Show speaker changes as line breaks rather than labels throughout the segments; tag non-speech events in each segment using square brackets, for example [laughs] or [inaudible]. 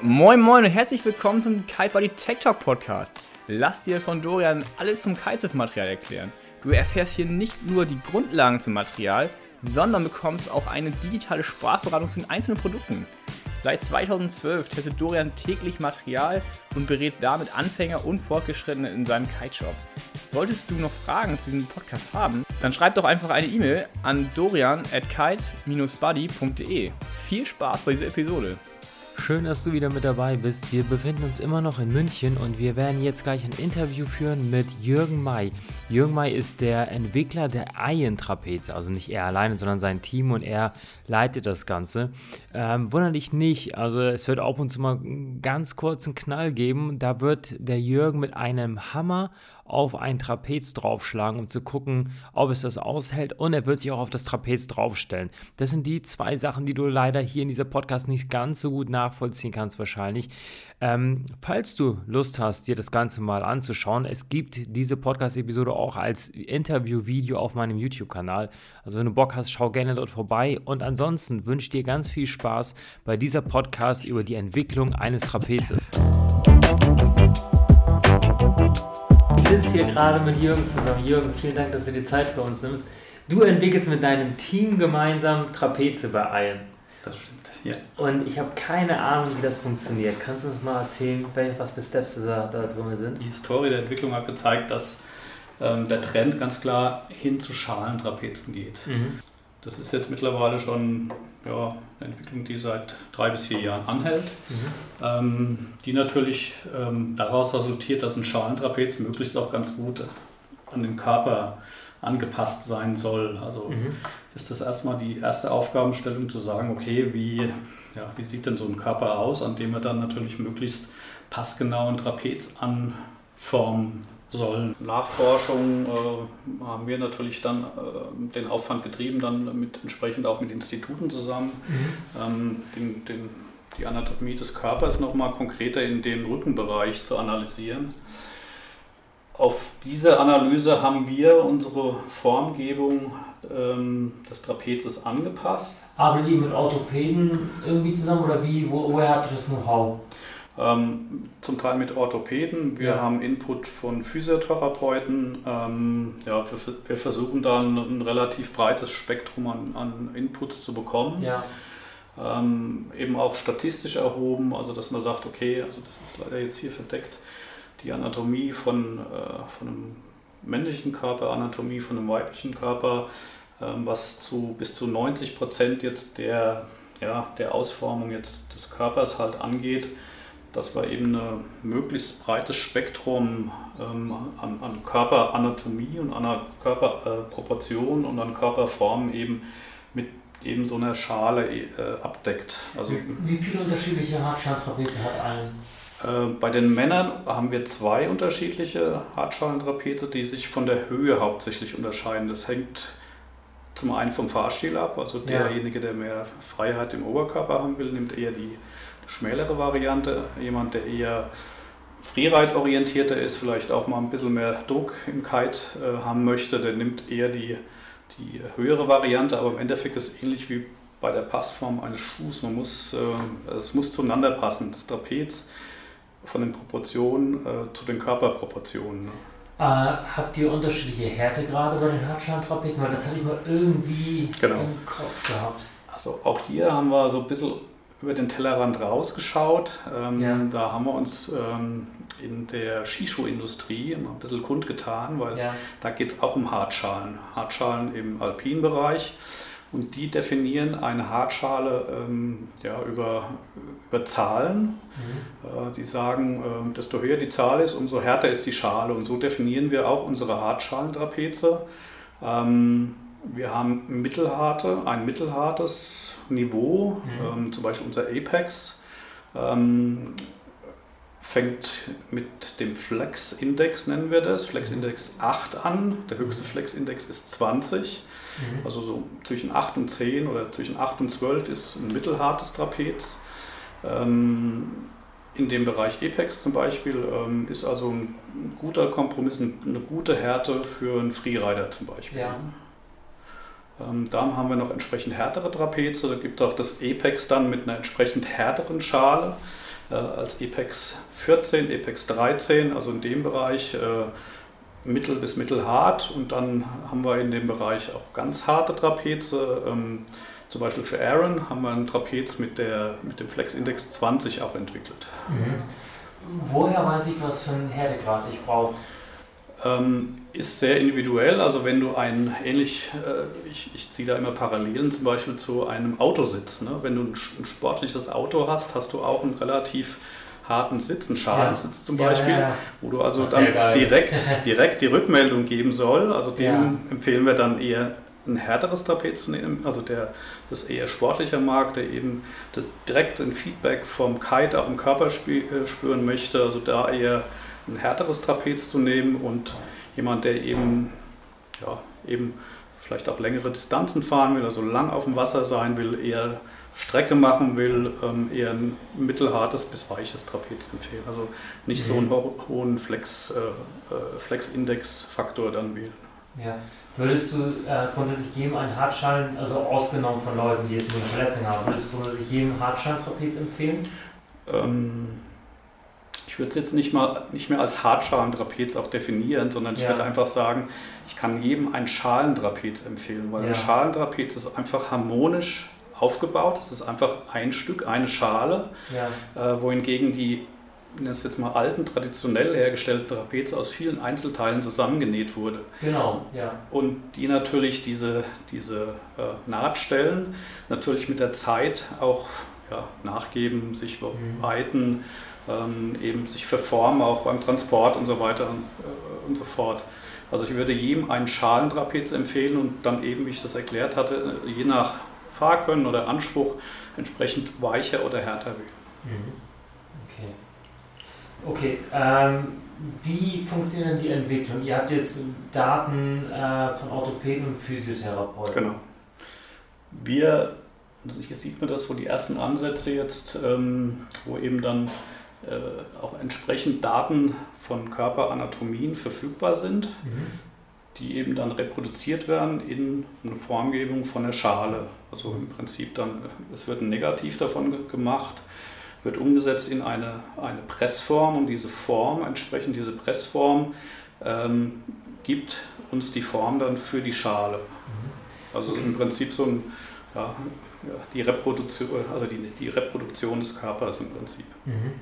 Moin Moin und herzlich willkommen zum Kitebody Tech Talk Podcast. Lass dir von Dorian alles zum Kitesurf-Material erklären. Du erfährst hier nicht nur die Grundlagen zum Material, sondern bekommst auch eine digitale Sprachberatung zu den einzelnen Produkten. Seit 2012 testet Dorian täglich Material und berät damit Anfänger und Fortgeschrittene in seinem Kiteshop. Solltest du noch Fragen zu diesem Podcast haben, dann schreib doch einfach eine E-Mail an dorian at kite-buddy.de. Viel Spaß bei dieser Episode!
Schön, dass du wieder mit dabei bist. Wir befinden uns immer noch in München und wir werden jetzt gleich ein Interview führen mit Jürgen May. Jürgen May ist der Entwickler der Iron-Trapeze, also nicht er alleine, sondern sein Team und er leitet das Ganze. Ähm, wundere dich nicht, also es wird ab und zu mal einen ganz kurzen Knall geben. Da wird der Jürgen mit einem Hammer auf ein Trapez draufschlagen, um zu gucken, ob es das aushält und er wird sich auch auf das Trapez draufstellen. Das sind die zwei Sachen, die du leider hier in dieser Podcast nicht ganz so gut nachvollziehen kannst wahrscheinlich. Ähm, falls du Lust hast, dir das Ganze mal anzuschauen, es gibt diese Podcast-Episode auch als Interview-Video auf meinem YouTube-Kanal. Also wenn du Bock hast, schau gerne dort vorbei und ansonsten wünsche ich dir ganz viel Spaß bei dieser Podcast über die Entwicklung eines Trapezes sitze hier gerade mit Jürgen zusammen. Jürgen, vielen Dank, dass du dir Zeit für uns nimmst. Du entwickelst mit deinem Team gemeinsam Trapeze bei Iron.
Das stimmt, ja.
Und ich habe keine Ahnung, wie das funktioniert. Kannst du uns mal erzählen, was für Steps da, da drin sind?
Die Historie der Entwicklung hat gezeigt, dass ähm, der Trend ganz klar hin zu Schalentrapezen geht. Mhm. Das ist jetzt mittlerweile schon ja, eine Entwicklung, die seit drei bis vier Jahren anhält, mhm. ähm, die natürlich ähm, daraus resultiert, dass ein Schalentrapez möglichst auch ganz gut an den Körper angepasst sein soll. Also mhm. ist das erstmal die erste Aufgabenstellung zu sagen, okay, wie, ja, wie sieht denn so ein Körper aus, an dem wir dann natürlich möglichst passgenau ein Trapez anformen sollen. Nachforschung äh, haben wir natürlich dann äh, den Aufwand getrieben, dann mit entsprechend auch mit Instituten zusammen, mhm. ähm, den, den, die Anatomie des Körpers nochmal konkreter in dem Rückenbereich zu analysieren. Auf diese Analyse haben wir unsere Formgebung ähm, des Trapezes angepasst.
Arbeitet ihr mit Orthopäden irgendwie zusammen oder wie, wo, woher habt ihr das Know-how?
Ähm, zum Teil mit Orthopäden. Wir ja. haben Input von Physiotherapeuten. Ähm, ja, wir, wir, versuchen dann ein relativ breites Spektrum an, an Inputs zu bekommen. Ja. Ähm, eben auch statistisch erhoben, also dass man sagt, okay, also das ist leider jetzt hier verdeckt, die Anatomie von, äh, von einem männlichen Körper, Anatomie von einem weiblichen Körper, ähm, was zu bis zu 90 Prozent jetzt der, ja, der Ausformung jetzt des Körpers halt angeht dass wir eben ein möglichst breites Spektrum ähm, an, an, Körperanatomie und an Körperproportion äh, und an Körperform eben mit eben so einer Schale äh, abdeckt.
Also, wie, wie viele unterschiedliche Hartschaltrapeze hat ein?
Äh, bei den Männern haben wir zwei unterschiedliche Hartschalentrapeze, die sich von der Höhe hauptsächlich unterscheiden. Das hängt zum einen vom Fahrstil ab, also derjenige, der mehr Freiheit im Oberkörper haben will, nimmt eher die schmälere Variante. Jemand, der eher Freeride-orientierter ist, vielleicht auch mal ein bisschen mehr Druck im Kite äh, haben möchte, der nimmt eher die, die höhere Variante, aber im Endeffekt ist es ähnlich wie bei der Passform eines Schuhs. Man muss, äh, es muss zueinander passen. Das Trapez von den Proportionen äh, zu den Körperproportionen. Ne?
Äh, habt ihr unterschiedliche Härtegrade bei den Hartschalen-Trapezen? Weil das hatte ich mal irgendwie genau. im Kopf gehabt.
Also auch hier haben wir so ein bisschen über den Tellerrand rausgeschaut. Ähm, ja. Da haben wir uns ähm, in der Skischuhindustrie ein bisschen kundgetan, weil ja. da geht es auch um Hartschalen. Hartschalen im Alpinbereich. Und die definieren eine Hartschale ähm, ja, über, über Zahlen. Mhm. Äh, die sagen, äh, desto höher die Zahl ist, umso härter ist die Schale. Und so definieren wir auch unsere Hartschalentrapeze. Ähm, wir haben mittelharte, ein mittelhartes Niveau, mhm. ähm, zum Beispiel unser Apex. Ähm, fängt mit dem Flex-Index, nennen wir das, Flex-Index 8 an. Der höchste mhm. Flex-Index ist 20. Mhm. Also so zwischen 8 und 10 oder zwischen 8 und 12 ist ein mittelhartes Trapez. Ähm, in dem Bereich Apex zum Beispiel ähm, ist also ein guter Kompromiss, eine gute Härte für einen Freerider zum Beispiel. Ja. Ähm, da haben wir noch entsprechend härtere Trapeze. Da gibt es auch das Apex dann mit einer entsprechend härteren Schale. äh, als Apex 14, Apex 13, also in dem Bereich äh, mittel bis mittelhart. Und dann haben wir in dem Bereich auch ganz harte Trapeze. Ähm, zum Beispiel für Aaron haben wir ein Trapez mit, der, mit dem Flex Index 20 auch entwickelt. Mhm.
Woher weiß ich, was für einen Härtegrad ich brauche?
Ähm, ist sehr individuell. Also wenn du ein ähnlich, äh, ich, ich ziehe da immer Parallelen zum Beispiel zu einem Autositz. Ne? Wenn du ein, ein, sportliches Auto hast, hast du auch einen relativ harten Sitz, einen Schalensitz ja. zum Beispiel, ja, ja, wo du also dann direkt, [laughs] direkt die Rückmeldung geben soll. Also dem empfehlen wir dann eher ein härteres Trapez zu nehmen, also der das eher sportlicher mag, der eben direkt ein Feedback vom Kite auch im Körper äh, spüren möchte, also da eher ein härteres Trapez zu nehmen und jemand, der eben, ja, eben vielleicht auch längere Distanzen fahren will, also lang auf dem Wasser sein will, eher Strecke machen will, ähm, eher ein mittelhartes bis weiches Trapez empfehlen. Also nicht mhm. so einen ho hohen Flex, äh, äh, Flex-Index-Faktor dann wählen.
Ja. Würdest du äh, grundsätzlich jedem einen Hartschalen, also ausgenommen von Leuten, die jetzt eine Verletzung haben, würdest du grundsätzlich jedem Hartschalen-Trapez empfehlen?
Ähm, ich würde es jetzt nicht, mal, nicht mehr als Hartschalentrapez auch definieren, sondern ich ja. würde einfach sagen, ich kann jedem ein Schalentrapez empfehlen, weil ja. ein Schalentrapez ist einfach harmonisch aufgebaut. Es ist einfach ein Stück, eine Schale, ja. äh, wohingegen die das jetzt mal alten, traditionell hergestellten Trapez aus vielen Einzelteilen zusammengenäht wurde.
Genau, ja.
Und die natürlich diese, diese äh, Nahtstellen natürlich mit der Zeit auch ja, nachgeben, sich mhm. weiten eben sich verformen, auch beim Transport und so weiter und, äh, und so fort. Also ich würde jedem einen Schalentrapez empfehlen und dann eben, wie ich das erklärt hatte, je nach Fahrkönnen oder Anspruch entsprechend weicher oder härter wählen.
Mhm. Okay. Okay. Ähm, wie funktioniert die Entwicklung? Ihr habt jetzt Daten äh, von Orthopäden und Physiotherapeuten.
Genau. Wir, also hier sieht man das so die ersten Ansätze jetzt, ähm, wo eben dann äh, auch entsprechend Daten von Körperanatomien verfügbar sind, mhm. die eben dann reproduziert werden in eine Formgebung von der Schale. Also im Prinzip dann, es wird ein Negativ davon gemacht, wird umgesetzt in eine, eine Pressform und diese Form, entsprechend diese Pressform, ähm, gibt uns die Form dann für die Schale. Mhm. Also es ist im Prinzip so ein, ja, die Reproduktion, also die, die Reproduktion des Körpers im Prinzip. Mhm.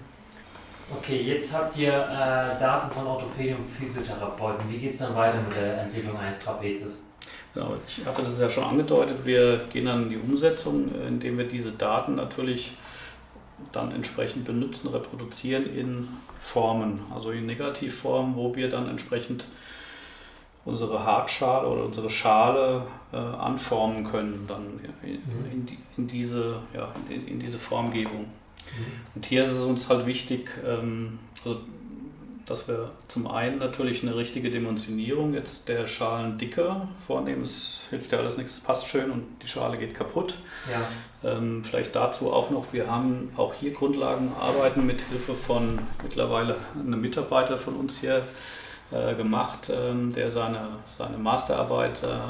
Okay, jetzt habt ihr äh, Daten von Orthopäden und Physiotherapeuten. Wie geht es dann weiter mit der Entwicklung eines Trapezes?
Genau, ich hatte das ja schon angedeutet. Wir gehen dann in die Umsetzung, äh, indem wir diese Daten natürlich dann entsprechend benutzen, reproduzieren in Formen, also in Negativformen, wo wir dann entsprechend unsere Hartschale oder unsere Schale äh, anformen können, dann in, in, in diese, ja, in, in diese Formgebung. Und hier ist es uns halt wichtig, ähm, also, dass wir zum einen natürlich eine richtige Dimensionierung jetzt der Schalendicke vornehmen. Es hilft ja alles nichts, es passt schön und die Schale geht kaputt. Ja. Ähm, vielleicht dazu auch noch, wir haben auch hier Grundlagenarbeiten mit Hilfe von mittlerweile einem Mitarbeiter von uns hier äh, gemacht, ähm, der seine, seine Masterarbeit äh, äh,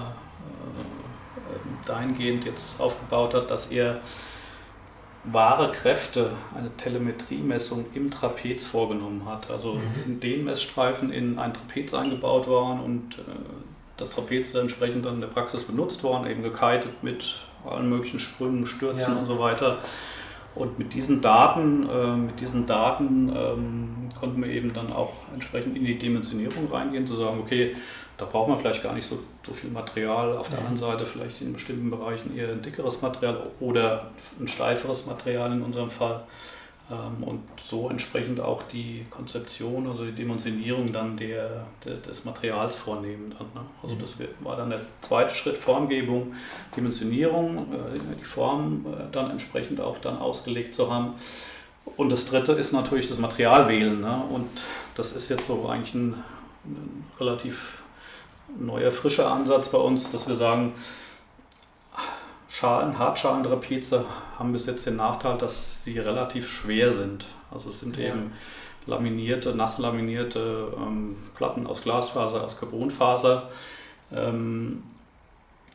dahingehend jetzt aufgebaut hat, dass er wahre Kräfte, eine Telemetriemessung im Trapez vorgenommen hat. Also mhm. sind den Messstreifen in ein Trapez eingebaut worden und äh, das Trapez dann entsprechend dann in der Praxis benutzt worden, eben gekitet mit allen möglichen Sprüngen, Stürzen ja. und so weiter. Und mit diesen Daten, äh, mit diesen Daten ähm, konnten wir eben dann auch entsprechend in die Dimensionierung reingehen, zu sagen, okay, da braucht man vielleicht gar nicht so, so viel Material. Auf der anderen Seite vielleicht in bestimmten Bereichen eher ein dickeres Material oder ein steiferes Material in unserem Fall. Ähm, und so entsprechend auch die Konzeption, also die Dimensionierung dann der, der des Materials vornehmen. Dann, ne? Also mhm. das war dann der zweite Schritt, Formgebung, Dimensionierung, äh, die Form äh, dann entsprechend auch dann ausgelegt zu haben. Und das dritte ist natürlich das Material wählen. Ne? Und das ist jetzt so eigentlich ein, ein relativ neuer, frischer Ansatz bei uns, dass wir sagen, Schalen, Hartschalentrapeze haben bis jetzt den Nachteil, dass sie relativ schwer sind. Also es sind ja. eben laminierte, nass laminierte ähm, Platten aus Glasfaser, aus Carbonfaser, ähm,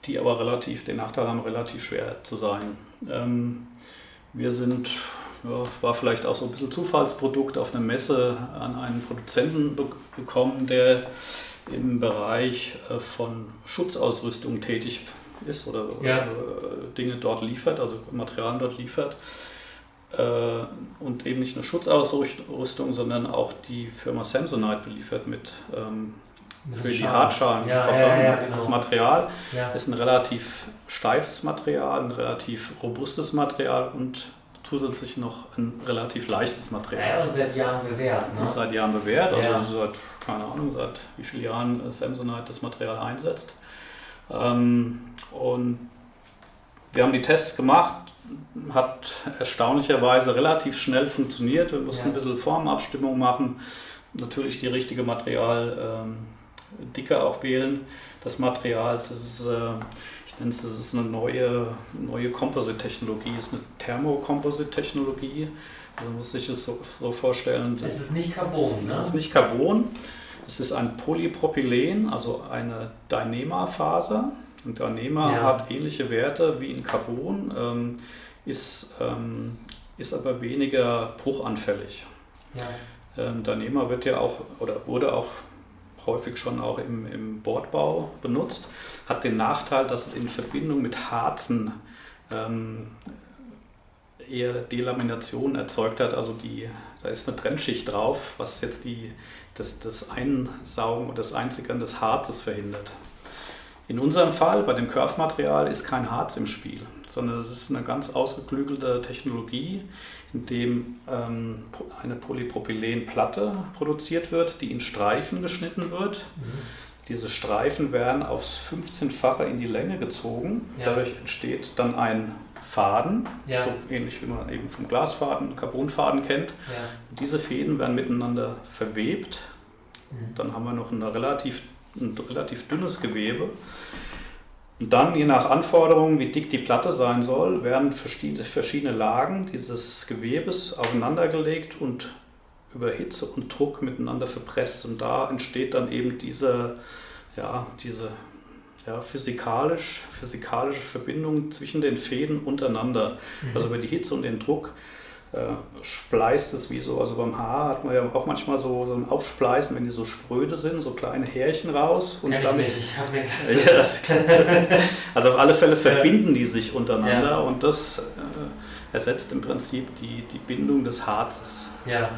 die aber relativ den Nachteil haben, relativ schwer zu sein. Ähm, wir sind ja, war vielleicht auch so ein bisschen Zufallsprodukt auf einer Messe an einen Produzenten be bekommen, der im Bereich äh, von Schutzausrüstung tätig ist oder, ja. oder Dinge dort liefert, also Materialien dort liefert. Äh, und eben nicht nur Schutzausrüstung, sondern auch die Firma Samsonite beliefert mit ähm, für die Hartschalen. Ja, ja, ja, Dieses genau. Material ist ein relativ steifes Material, ein relativ robustes Material und zusätzlich noch ein relativ leichtes Material.
Ja, und seit Jahren bewährt. Ne?
Und seit Jahren bewährt, also seit, keine Ahnung, seit wie vielen Jahren Samsonite das Material einsetzt. Ähm, und wir haben die Tests gemacht, hat erstaunlicherweise relativ schnell funktioniert. Wir mussten ja. ein bisschen Formabstimmung machen, natürlich die richtige Material. Ähm, auch wählen des Materials. Das ist, es, das ist eine neue, neue Composite-Technologie, ist eine Thermocomposite-Technologie. Also muss sich das so, so vorstellen.
Es ist nicht Carbon,
ne? Es ist nicht Carbon. Es ist ein Polypropylen, also eine Dynema-Faser. Und Dynema ja. hat ähnliche Werte wie in Carbon, ähm, ist, ähm, ist aber weniger bruchanfällig. Ja. Ähm, Dynema wird ja auch oder wurde auch häufig schon auch im, im Bordbau benutzt, hat den Nachteil, dass es in Verbindung mit Harzen ähm, eher Delamination erzeugt hat. Also die, da ist eine Trennschicht drauf, was jetzt die, das, das Einsaugen und das Einsickern des Harzes verhindert. In unserem Fall, bei dem Curve-Material, ist kein Harz im Spiel, sondern es ist eine ganz ausgeklügelte Technologie, in dem ähm, eine Polypropylenplatte produziert wird, die in Streifen geschnitten wird. Mhm. Diese Streifen werden aufs 15-fache in die Länge gezogen. Ja. Dadurch entsteht dann ein Faden, ja. so ähnlich wie man eben vom Glasfaden, Carbonfaden kennt. Ja. Diese Fäden werden miteinander verwebt. Mhm. Dann haben wir noch eine relativ, ein relativ dünnes Gewebe. Und dann, je nach Anforderungen, wie dick die Platte sein soll, werden verschiedene Lagen dieses Gewebes aufeinandergelegt und über Hitze und Druck miteinander verpresst. Und da entsteht dann eben diese, ja, diese ja, physikalisch, physikalische Verbindung zwischen den Fäden untereinander. Mhm. Also über die Hitze und den Druck äh, spleißt es wie so. Also beim Haar hat man ja auch manchmal so, so ein Aufspleißen, wenn die so spröde sind, so kleine Härchen raus. Und
Kann
damit,
ich, nicht. ich habe mir [laughs] Glatze.
ja, das, Also auf alle Fälle verbinden die sich untereinander ja. und das äh, ersetzt im Prinzip die, die Bindung des Harzes.
Ja.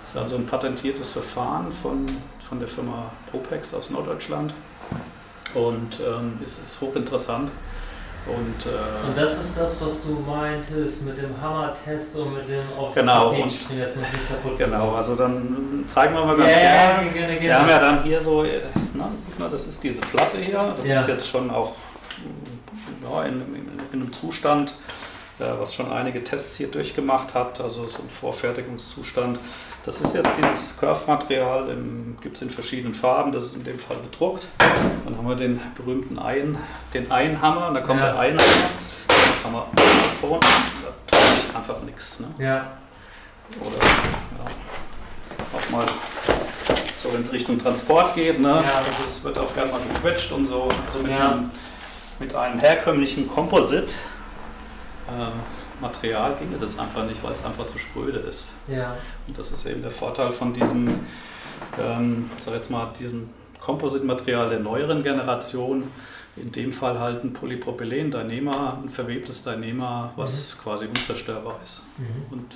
Das ist also ein patentiertes Verfahren von, von der Firma Propex aus Norddeutschland und ähm, es ist hochinteressant. Und, äh,
und das ist das, was du meintest mit dem Hammer-Test und mit dem
aufs genau,
springen, dass man es nicht kaputt
Genau, macht. also dann zeigen wir mal ganz yeah, gerne. gerne, gerne. Wir haben ja dann hier so, äh, na, das ist diese Platte hier, das ja. ist jetzt schon auch ja, in, in, in einem Zustand, äh, was schon einige Tests hier durchgemacht hat, also so ein Vorfertigungszustand. Das ist jetzt dieses Curve-Material, gibt es in verschiedenen Farben, das ist in dem Fall bedruckt. Dann haben wir den berühmten Ein, den Einhammer, da kommt ja. der Einhammer, dann haben wir vorne, da tut sich einfach nichts. Ne?
Ja.
Oder ja, auch mal so, wenn es Richtung Transport geht, ne? Ja. das wird auch gerne mal gequetscht und so. Also mit, ja. einem, mit einem herkömmlichen Composite. Äh, Material ginge das einfach nicht, weil es einfach zu spröde ist.
Ja.
Und das ist eben der Vorteil von diesem, ähm, sag jetzt mal, diesem Composite-Material der neueren Generation. In dem Fall halt ein Polypropylen, Dynema, ein verwebtes Dynema, was mhm. quasi unzerstörbar ist. Mhm. Und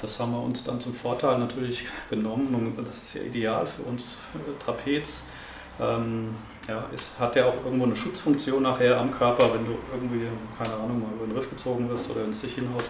das haben wir uns dann zum Vorteil natürlich genommen. Und das ist ja ideal für uns äh, Trapez. Ähm, ja, es hat ja auch irgendwo eine Schutzfunktion nachher am Körper, wenn du irgendwie, keine Ahnung, mal über den Riff gezogen wirst oder es dich hinhaut.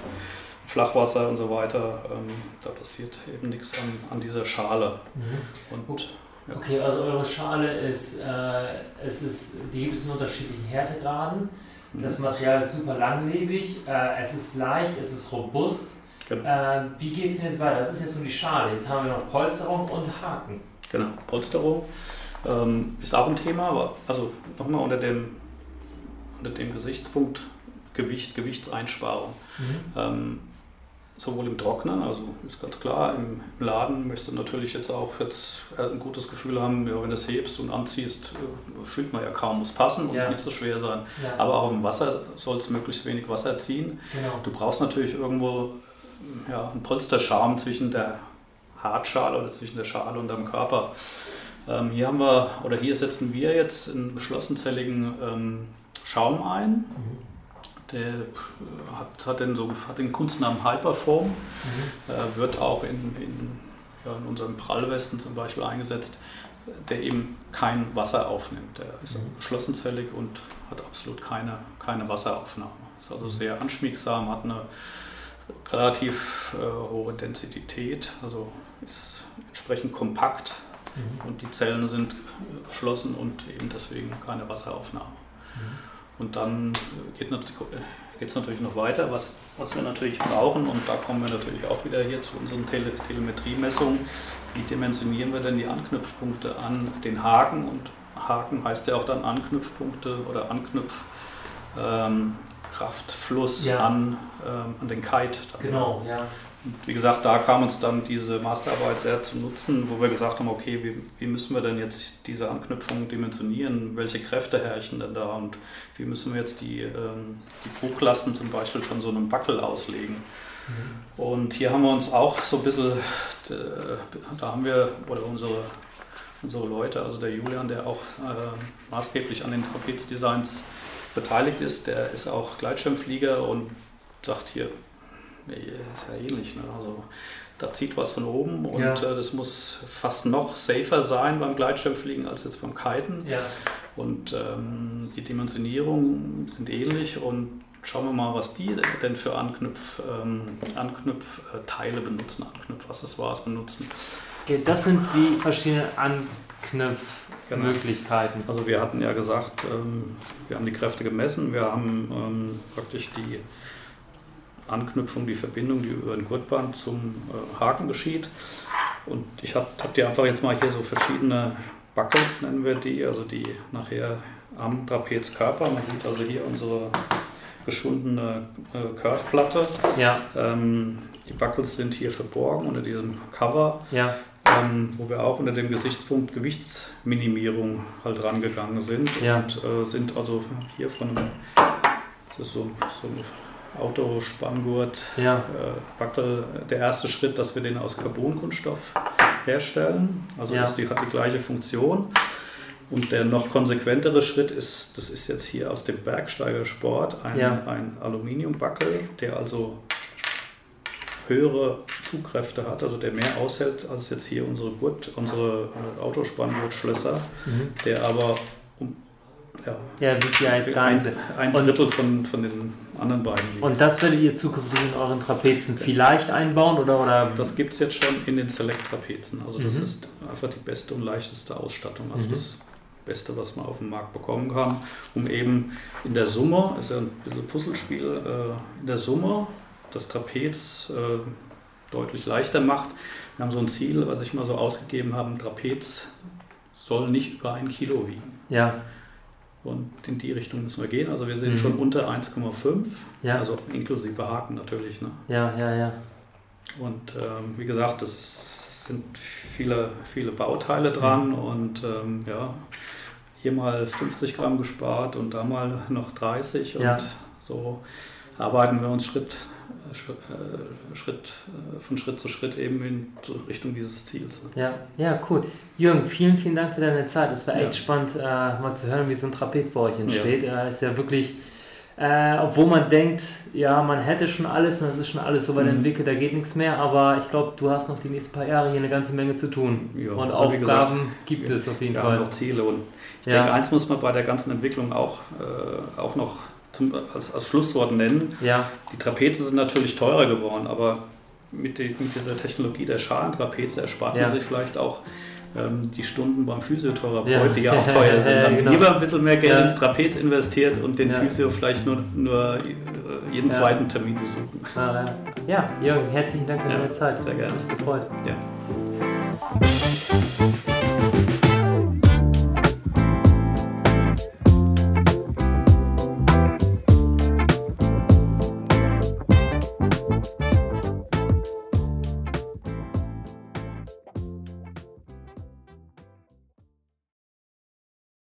Flachwasser und so weiter, ähm, da passiert eben nichts an, an dieser Schale.
Mhm. Und, ja. Okay, also eure Schale ist, äh, es ist, die gibt es in unterschiedlichen Härtegraden. Mhm. Das Material ist super langlebig, äh, es ist leicht, es ist robust. Genau. Äh, wie geht es denn jetzt weiter? Das ist jetzt nur die Schale. Jetzt haben wir noch Polsterung und Haken.
Genau, Polsterung ähm, ist auch ein Thema, aber also nochmal unter dem, unter dem Gesichtspunkt Gewicht, Gewichtseinsparung. Mhm. Ähm, sowohl im Trocknen, also ist ganz klar, im, Laden möchtest du natürlich jetzt auch jetzt ein gutes Gefühl haben, ja, wenn du es hebst und anziehst, äh, fühlt man ja kaum, muss passen und ja. nicht so schwer sein. Ja. Aber auch im Wasser soll es möglichst wenig Wasser ziehen. Genau. Du brauchst natürlich irgendwo ja, ein Polsterschaum zwischen der Hartschale oder zwischen der Schale und dem Körper. Ähm, hier haben wir, oder hier setzen wir jetzt einen geschlossenzelligen ähm, Schaum ein. Mhm. Der hat, hat, den, so, hat den Kunstnamen Hyperform, mhm. äh, wird auch in, in, ja, in unserem Prallwesten zum Beispiel eingesetzt, der eben kein Wasser aufnimmt. Der ist mhm. geschlossenzellig und hat absolut keine, keine Wasseraufnahme. Ist also mhm. sehr anschmiegsam, hat eine relativ äh, hohe Densität, also ist entsprechend kompakt mhm. und die Zellen sind geschlossen und eben deswegen keine Wasseraufnahme. Mhm. Und dann geht es natürlich noch weiter, was, was wir natürlich brauchen und da kommen wir natürlich auch wieder hier zu unseren Tele Telemetriemessungen. Wie dimensionieren wir denn die Anknüpfpunkte an den Haken und Haken heißt ja auch dann Anknüpfpunkte oder Anknüpf. Ähm, Kraftfluss ja. an, ähm, an den Kite.
Genau, ja.
Und wie gesagt, da kam uns dann diese Masterarbeit sehr zu nutzen, wo wir gesagt haben, okay, wie, wie müssen wir denn jetzt diese Anknüpfung dimensionieren? Welche Kräfte herrschen denn da? Und wie müssen wir jetzt die, ähm, die Drucklasten zum Beispiel von so einem Backel auslegen? Mhm. Und hier haben wir uns auch so ein bisschen, da haben wir, oder unsere, unsere Leute, also der Julian, der auch äh, maßgeblich an den Trapezdesigns beteiligt ist, der ist auch Gleitschirmflieger und sagt hier, ist ja ähnlich. Ne? Also da zieht was von oben und ja. äh, das muss fast noch safer sein beim Gleitschirmfliegen als jetzt beim Kiten.
Ja.
Und ähm, die Dimensionierungen sind ähnlich und schauen wir mal, was die denn für Anknüpf, ähm, Anknüpfteile benutzen, Anknüpfaccessoires benutzen.
Okay, das sind die verschiedenen Anknüpfmöglichkeiten.
Genau. Also wir hatten ja gesagt, ähm, wir haben die Kräfte gemessen, wir haben ähm, praktisch die Anknüpfung, die Verbindung, die über ein Gurtband zum äh, Haken geschieht. Und ich habe hab dir einfach jetzt mal hier so verschiedene Buckles, nennen wir die, also die nachher am Trapezkörper. Man sieht also hier unsere geschundene äh, Curveplatte.
Ja.
Ähm, die Buckles sind hier verborgen unter diesem Cover.
Ja.
Ähm, wo wir auch unter dem Gesichtspunkt Gewichtsminimierung halt rangegangen sind
ja.
und äh, sind also hier von das ist so, so Autospanngurt,
ja.
äh, Backel, der erste Schritt, dass wir den aus Carbonkunststoff herstellen. Also ja. das die, hat die gleiche Funktion. Und der noch konsequentere Schritt ist, das ist jetzt hier aus dem Bergsteigersport, ein, ja. ein Aluminiumbackel, der also höhere Zugkräfte hat, also der mehr aushält als jetzt hier unsere Gurt, unsere Autospanngurtschlösser, mhm. der aber um
ja, ja ja jetzt gar
nicht. Ein, ein Drittel von, von den anderen beiden.
Liegen. Und das werdet ihr zukünftig in euren Trapezen vielleicht einbauen? Oder, oder?
Das gibt es jetzt schon in den Select-Trapezen. Also das mhm. ist einfach die beste und leichteste Ausstattung. Also mhm. das Beste, was man auf dem Markt bekommen kann, um eben in der Summe, ist ja ein bisschen Puzzlespiel, äh, in der Summe das Trapez äh, deutlich leichter macht. Wir haben so ein Ziel, was ich mal so ausgegeben habe, ein Trapez soll nicht über ein Kilo wiegen.
Ja.
Und in die Richtung müssen wir gehen. Also wir sind mhm. schon unter 1,5,
ja.
also inklusive Haken natürlich. Ne?
Ja, ja, ja.
Und ähm, wie gesagt, es sind viele, viele Bauteile dran mhm. und ähm, ja, hier mal 50 Gramm gespart und da mal noch 30
ja.
und so arbeiten wir uns Schritt Schritt, äh, von Schritt zu Schritt eben in Richtung dieses Ziels.
Ne? Ja, ja, cool. Jürgen, vielen, vielen Dank für deine Zeit. Es war echt ja. spannend, äh, mal zu hören, wie so ein Trapez bei euch entsteht. Ja. Äh, ist ja wirklich, äh, obwohl man denkt, ja, man hätte schon alles und es ist schon alles so weit mhm. entwickelt, da geht nichts mehr, aber ich glaube, du hast noch die nächsten paar Jahre hier eine ganze Menge zu tun.
Ja,
und also Aufgaben gesagt, gibt es auf jeden Fall.
Noch Ziele und ich denke, eins muss man bei der ganzen Entwicklung auch, äh, auch noch zum, als, als Schlusswort nennen.
Ja.
Die Trapeze sind natürlich teurer geworden, aber mit, die, mit dieser Technologie der Schalentrapeze erspart ja. man sich vielleicht auch ähm, die Stunden beim Physiotherapeut, ja. die ja auch [laughs] teuer sind. Dann genau. lieber ein bisschen mehr Geld ins Trapez investiert und den Physio vielleicht nur, nur äh, jeden zweiten Termin besuchen.
Ja, Jürgen, herzlichen Dank für deine Zeit.
Sehr gerne.
Mich gefreut.